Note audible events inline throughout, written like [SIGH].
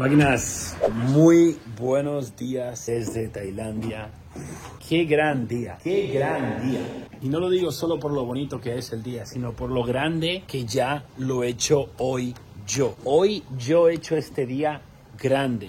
Máquinas, muy buenos días desde Tailandia. Qué gran día, qué gran día. Y no lo digo solo por lo bonito que es el día, sino por lo grande que ya lo he hecho hoy yo. Hoy yo he hecho este día grande.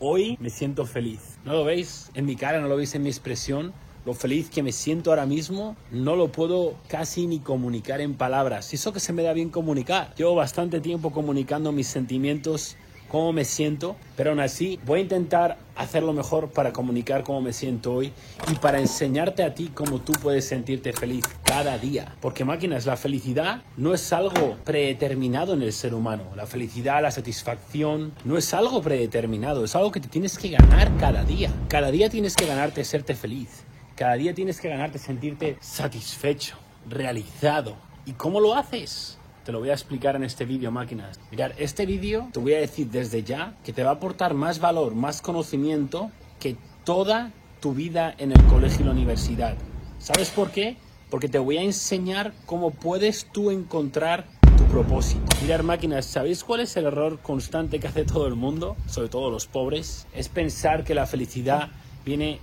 Hoy me siento feliz. ¿No lo veis en mi cara? ¿No lo veis en mi expresión? Lo feliz que me siento ahora mismo no lo puedo casi ni comunicar en palabras. Y eso que se me da bien comunicar. Llevo bastante tiempo comunicando mis sentimientos cómo me siento, pero aún así voy a intentar hacerlo mejor para comunicar cómo me siento hoy y para enseñarte a ti cómo tú puedes sentirte feliz cada día. Porque máquinas, la felicidad no es algo predeterminado en el ser humano. La felicidad, la satisfacción, no es algo predeterminado, es algo que te tienes que ganar cada día. Cada día tienes que ganarte serte feliz. Cada día tienes que ganarte sentirte satisfecho, realizado. ¿Y cómo lo haces? Te lo voy a explicar en este vídeo, máquinas. Mirar, este vídeo te voy a decir desde ya que te va a aportar más valor, más conocimiento que toda tu vida en el colegio y la universidad. ¿Sabes por qué? Porque te voy a enseñar cómo puedes tú encontrar tu propósito. Mirar máquinas, ¿sabéis cuál es el error constante que hace todo el mundo, sobre todo los pobres? Es pensar que la felicidad viene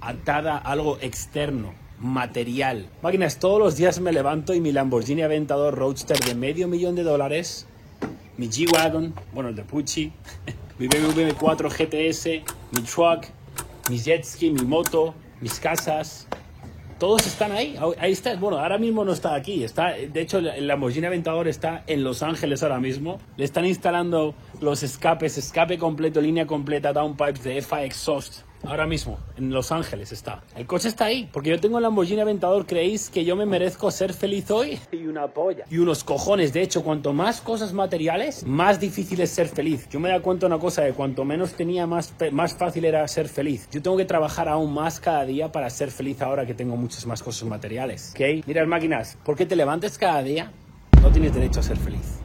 atada a algo externo, material. Máquinas, todos los días me levanto y mi Lamborghini Aventador Roadster de medio millón de dólares, mi G-Wagon, bueno, el de Pucci, [LAUGHS] mi BMW 4 GTS, mi truck, mi jet ski, mi moto, mis casas, todos están ahí. Ahí está. Bueno, ahora mismo no está aquí. Está, de hecho, el Lamborghini Aventador está en Los Ángeles ahora mismo. Le están instalando los escapes, escape completo, línea completa, downpipes de FA Exhaust Ahora mismo, en Los Ángeles está. El coche está ahí, porque yo tengo el Lamborghini Aventador. ¿Creéis que yo me merezco ser feliz hoy? Y una polla. Y unos cojones. De hecho, cuanto más cosas materiales, más difícil es ser feliz. Yo me da cuenta de una cosa, de cuanto menos tenía, más, más fácil era ser feliz. Yo tengo que trabajar aún más cada día para ser feliz ahora que tengo muchas más cosas materiales. ¿Ok? Mira, máquinas, porque te levantes cada día, no tienes derecho a ser feliz.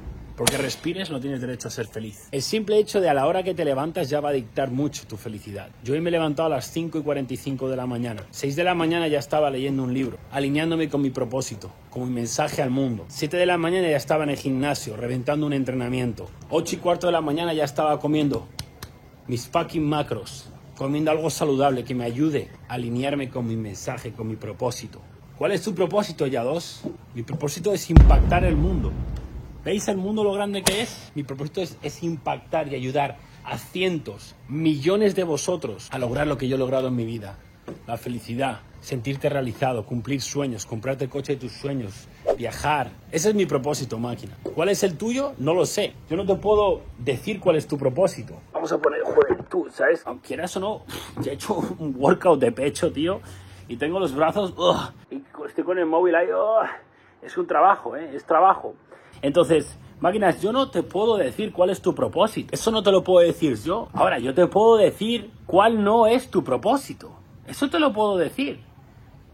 Porque respires no tienes derecho a ser feliz. El simple hecho de a la hora que te levantas ya va a dictar mucho tu felicidad. Yo hoy me he levantado a las 5 y 45 de la mañana. 6 de la mañana ya estaba leyendo un libro, alineándome con mi propósito, con mi mensaje al mundo. 7 de la mañana ya estaba en el gimnasio, reventando un entrenamiento. 8 y cuarto de la mañana ya estaba comiendo mis fucking macros, comiendo algo saludable que me ayude a alinearme con mi mensaje, con mi propósito. ¿Cuál es tu propósito, ya dos? Mi propósito es impactar el mundo. ¿Veis el mundo lo grande que es? Mi propósito es, impactar y ayudar a cientos, millones de vosotros a lograr lo que yo he logrado en mi vida. La felicidad, sentirte realizado, cumplir sueños, comprarte el coche de tus sueños, viajar. Ese es mi propósito, máquina. ¿Cuál es el tuyo? No lo sé. Yo no te puedo decir cuál es tu propósito. Vamos a poner, tú, ¿sabes? Aunque quieras o no, ya he hecho un workout de pecho, tío, y tengo los brazos, y estoy con el móvil ahí, es un trabajo, ¿eh? Es trabajo. Entonces, máquinas, yo no te puedo decir cuál es tu propósito. Eso no te lo puedo decir yo. Ahora, yo te puedo decir cuál no es tu propósito. Eso te lo puedo decir.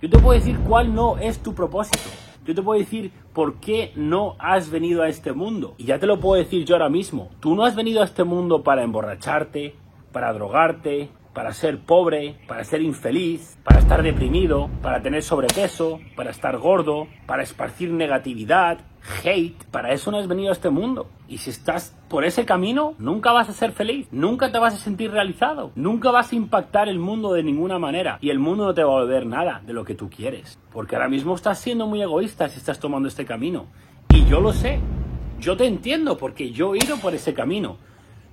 Yo te puedo decir cuál no es tu propósito. Yo te puedo decir por qué no has venido a este mundo. Y ya te lo puedo decir yo ahora mismo. Tú no has venido a este mundo para emborracharte, para drogarte, para ser pobre, para ser infeliz, para estar deprimido, para tener sobrepeso, para estar gordo, para esparcir negatividad, hate. Para eso no has venido a este mundo. Y si estás por ese camino, nunca vas a ser feliz, nunca te vas a sentir realizado, nunca vas a impactar el mundo de ninguna manera. Y el mundo no te va a volver nada de lo que tú quieres. Porque ahora mismo estás siendo muy egoísta si estás tomando este camino. Y yo lo sé. Yo te entiendo porque yo he ido por ese camino.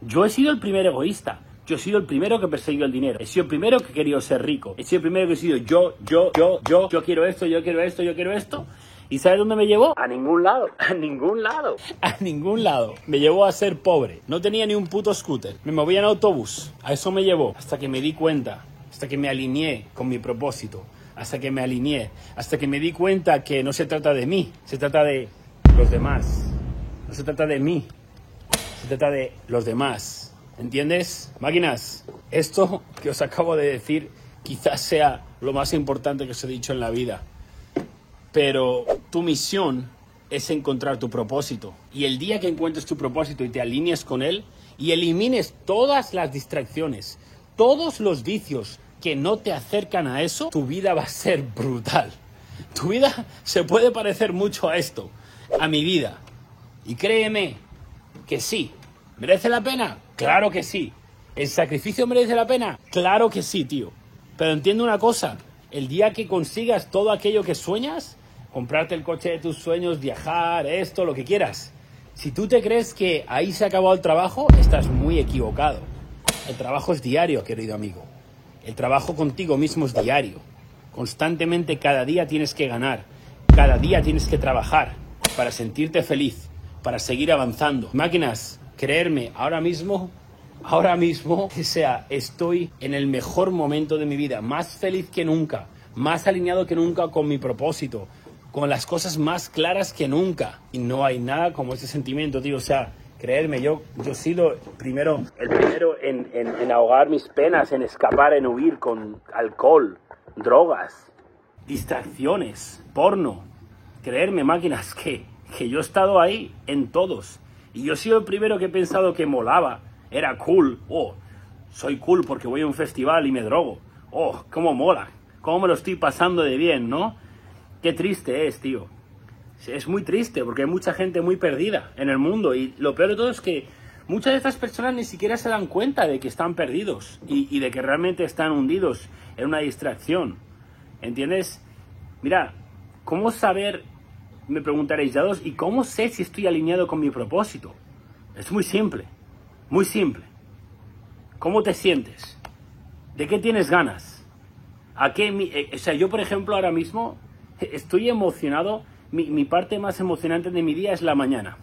Yo he sido el primer egoísta. Yo he sido el primero que perseguido el dinero. He sido el primero que he querido ser rico. He sido el primero que he sido yo, yo, yo, yo, yo quiero esto, yo quiero esto, yo quiero esto. ¿Y sabes dónde me llevó? A ningún lado. [LAUGHS] A ningún lado. A ningún lado. Me llevó a ser pobre. No tenía ni un puto scooter. Me movía en autobús. A eso me llevó. Hasta que me di cuenta. Hasta que me alineé con mi propósito. Hasta que me alineé. Hasta que me di cuenta que no se trata de mí. Se trata de los demás. No se trata de mí. Se trata de los demás. ¿Entiendes? Máquinas, esto que os acabo de decir quizás sea lo más importante que os he dicho en la vida. Pero tu misión es encontrar tu propósito. Y el día que encuentres tu propósito y te alinees con él y elimines todas las distracciones, todos los vicios que no te acercan a eso, tu vida va a ser brutal. Tu vida se puede parecer mucho a esto, a mi vida. Y créeme que sí, ¿merece la pena? Claro que sí. ¿El sacrificio merece la pena? Claro que sí, tío. Pero entiende una cosa, el día que consigas todo aquello que sueñas, comprarte el coche de tus sueños, viajar, esto, lo que quieras, si tú te crees que ahí se ha acabado el trabajo, estás muy equivocado. El trabajo es diario, querido amigo. El trabajo contigo mismo es diario. Constantemente cada día tienes que ganar. Cada día tienes que trabajar para sentirte feliz, para seguir avanzando. Máquinas, creerme, ahora mismo, ahora mismo, o sea, estoy en el mejor momento de mi vida, más feliz que nunca, más alineado que nunca con mi propósito, con las cosas más claras que nunca. Y no hay nada como ese sentimiento, tío. O sea, creerme, yo, yo he sido primero, el primero en, en, ahogar mis penas, en escapar, en huir con alcohol, drogas, distracciones, porno. Creerme, máquinas, que, que yo he estado ahí en todos. Y yo he sido el primero que he pensado que molaba, era cool. Oh, soy cool porque voy a un festival y me drogo. Oh, cómo mola, cómo me lo estoy pasando de bien, ¿no? Qué triste es, tío. Es muy triste porque hay mucha gente muy perdida en el mundo y lo peor de todo es que muchas de estas personas ni siquiera se dan cuenta de que están perdidos y, de que realmente están hundidos en una distracción. ¿Entiendes? Mira, ¿cómo saber, me preguntaréis, ya dos, ¿y cómo sé si estoy alineado con mi propósito? Es muy simple, muy simple. ¿Cómo te sientes? ¿De qué tienes ganas? ¿A qué, eh, o sea, yo por ejemplo ahora mismo estoy emocionado. Mi, parte más emocionante de mi día es la mañana.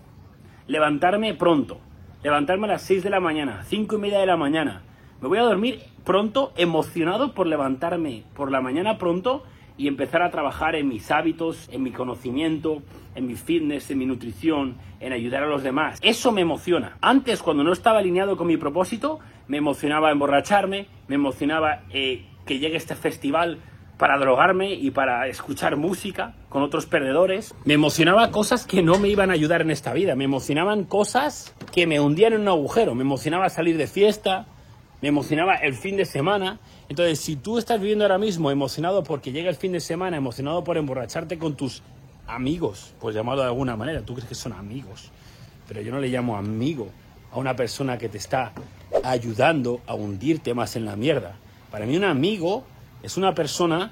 Levantarme pronto. Levantarme a las 6 de la mañana, 5 y media de la mañana. Me voy a dormir pronto, emocionado por levantarme por la mañana pronto y empezar a trabajar en mis hábitos, en mi conocimiento, en mi fitness, en mi nutrición, en ayudar a los demás. Eso me emociona. Antes, cuando no estaba alineado con mi propósito, me emocionaba emborracharme, me emocionaba eh, que llegue este festival para drogarme y para escuchar música con otros perdedores. Me emocionaba cosas que no me iban a ayudar en esta vida. Me emocionaban cosas que me hundían en un agujero. Me emocionaba salir de fiesta. Me emocionaba el fin de semana. Entonces, si tú estás viviendo ahora mismo emocionado porque llega el fin de semana, emocionado por emborracharte con tus amigos, pues llamado de alguna manera, tú crees que son amigos, pero yo no le llamo amigo a una persona que te está ayudando a hundirte más en la mierda. Para mí un amigo es una persona,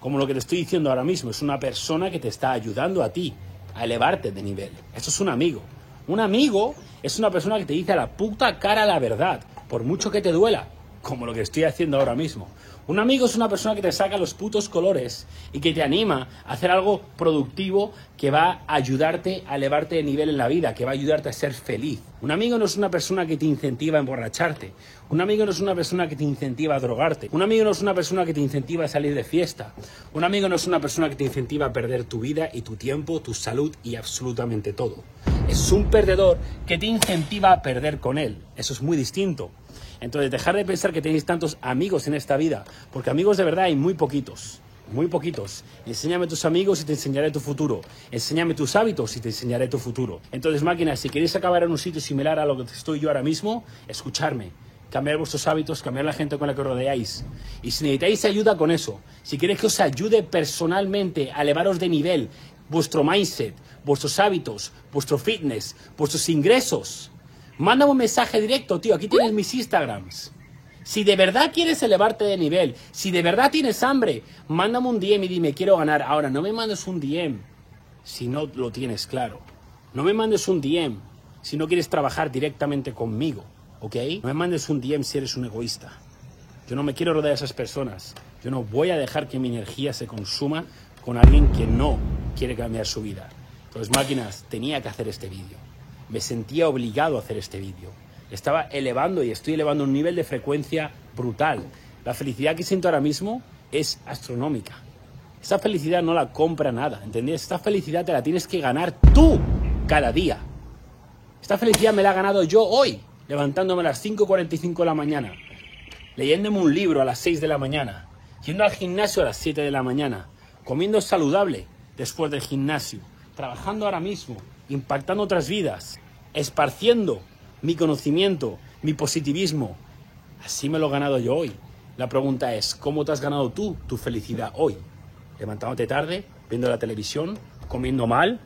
como lo que te estoy diciendo ahora mismo, es una persona que te está ayudando a ti a elevarte de nivel. Eso es un amigo. Un amigo es una persona que te dice a la puta cara la verdad, por mucho que te duela, como lo que estoy haciendo ahora mismo. Un amigo es una persona que te saca los putos colores y que te anima a hacer algo productivo que va a ayudarte a elevarte de nivel en la vida, que va a ayudarte a ser feliz. Un amigo no es una persona que te incentiva a emborracharte. Un amigo no es una persona que te incentiva a drogarte. Un amigo no es una persona que te incentiva a salir de fiesta. Un amigo no es una persona que te incentiva a perder tu vida y tu tiempo, tu salud y absolutamente todo. Es un perdedor que te incentiva a perder con él. Eso es muy distinto. Entonces, dejar de pensar que tenéis tantos amigos en esta vida, porque amigos de verdad hay muy poquitos, muy poquitos. Enséñame tus amigos y te enseñaré tu futuro. Enséñame tus hábitos y te enseñaré tu futuro. Entonces, máquinas, si queréis acabar en un sitio similar a lo que estoy yo ahora mismo, escucharme. Cambiar vuestros hábitos, cambiar la gente con la que rodeáis. Y si necesitáis ayuda con eso, si queréis que os ayude personalmente a elevaros de nivel, vuestro mindset, vuestros hábitos, vuestro fitness, vuestros ingresos, Mándame un mensaje directo, tío. Aquí tienes mis Instagrams. Si de verdad quieres elevarte de nivel, si de verdad tienes hambre, mándame un DM y dime, quiero ganar. Ahora, no me mandes un DM si no lo tienes claro. No me mandes un DM si no quieres trabajar directamente conmigo, ¿ok? No me mandes un DM si eres un egoísta. Yo no me quiero rodear de esas personas. Yo no voy a dejar que mi energía se consuma con alguien que no quiere cambiar su vida. Entonces, máquinas, tenía que hacer este vídeo me sentía obligado a hacer este vídeo. Estaba elevando y estoy elevando un nivel de frecuencia brutal. La felicidad que siento ahora mismo es astronómica. Esta felicidad no la compra nada, ¿entendés? Esta felicidad te la tienes que ganar tú cada día. Esta felicidad me la he ganado yo hoy, levantándome a las 5.45 de la mañana, leyéndome un libro a las 6 de la mañana, yendo al gimnasio a las 7 de la mañana, comiendo saludable después del gimnasio, trabajando ahora mismo, impactando otras vidas, esparciendo mi conocimiento, mi positivismo. Así me lo he ganado yo hoy. La pregunta es, ¿cómo te has ganado tú tu felicidad hoy? Levantándote tarde, viendo la televisión, comiendo mal,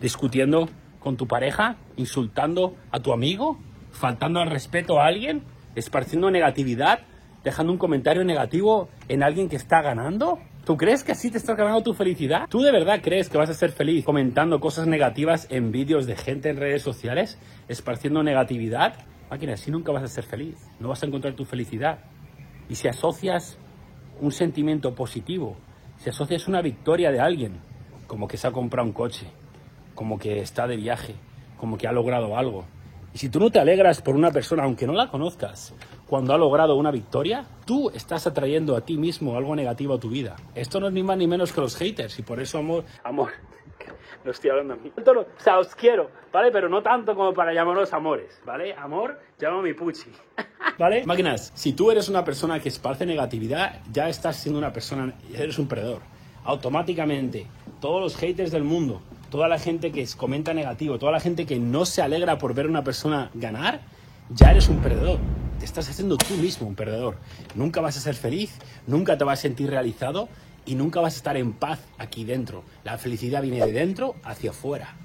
discutiendo con tu pareja, insultando a tu amigo. faltando al respeto a alguien, esparciendo negatividad, dejando un comentario negativo en alguien que está ganando? ¿Tú crees que así te estás ganando tu felicidad? ¿Tú de verdad crees que vas a ser feliz comentando cosas negativas en vídeos de gente en redes sociales, esparciendo negatividad? Máquina, así nunca vas a ser feliz, no vas a encontrar tu felicidad. Y si asocias un sentimiento positivo, si asocias una victoria de alguien, como que se ha comprado un coche, como que está de viaje, como que ha logrado algo, y si tú no te alegras por una persona, aunque no la conozcas, cuando ha logrado una victoria, tú estás atrayendo a ti mismo algo negativo a tu vida. Esto no es ni más ni menos que los haters y por eso amor, amor, [LAUGHS] no estoy hablando a mí. O sea, os quiero, ¿vale? Pero no tanto como para llamaros amores, ¿vale? Amor, llamo mi puchi. [LAUGHS] ¿Vale? Máquinas, si tú eres una persona que esparce negatividad, ya estás siendo una persona, eres un perdedor. Automáticamente, todos los haters del mundo toda la gente que comenta negativo, toda la gente que no se alegra por ver a una persona ganar, ya eres un perdedor. Te estás haciendo tú mismo un perdedor. Nunca vas a ser feliz, nunca te vas a sentir realizado y nunca vas a estar en paz aquí dentro. La felicidad viene de dentro hacia afuera,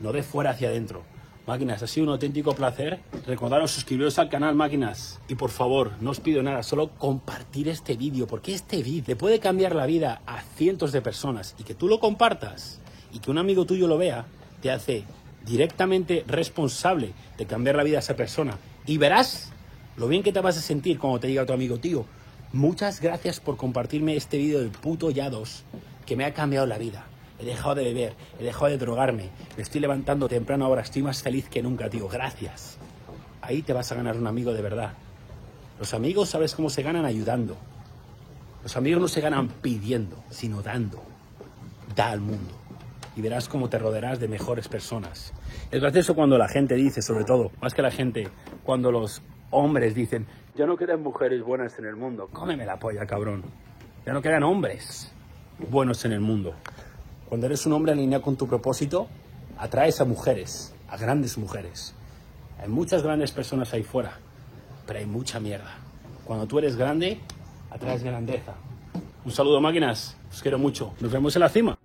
no de fuera hacia adentro. Máquinas, ha sido un auténtico placer. Recordaros suscribiros al canal, máquinas. Y por favor, no os pido nada, solo compartir este vídeo, porque este vídeo puede cambiar la vida a cientos de personas. Y que tú lo compartas y que un amigo tuyo lo vea, te hace directamente responsable de cambiar la vida a esa persona. Y verás lo bien que te vas a sentir cuando te diga tu amigo, tío, muchas gracias por compartirme este vídeo del puto Yados, que me ha cambiado la vida. He dejado de beber, he dejado de drogarme, me estoy levantando temprano ahora, estoy más feliz que nunca, tío, gracias. Ahí te vas a ganar un amigo de verdad. Los amigos, ¿sabes cómo se ganan? Ayudando. Los amigos no se ganan pidiendo, sino dando. Da al mundo y verás cómo te rodearás de mejores personas. Es gracioso cuando la gente dice, sobre todo, más que la gente, cuando los hombres dicen, ya no quedan mujeres buenas en el mundo. Cómeme la polla, cabrón. Ya no quedan hombres buenos en el mundo. Cuando eres un hombre alineado con tu propósito, atraes a mujeres, a grandes mujeres. Hay muchas grandes personas ahí fuera, pero hay mucha mierda. Cuando tú eres grande, atraes grandeza. Un saludo máquinas, os quiero mucho. Nos vemos en la cima.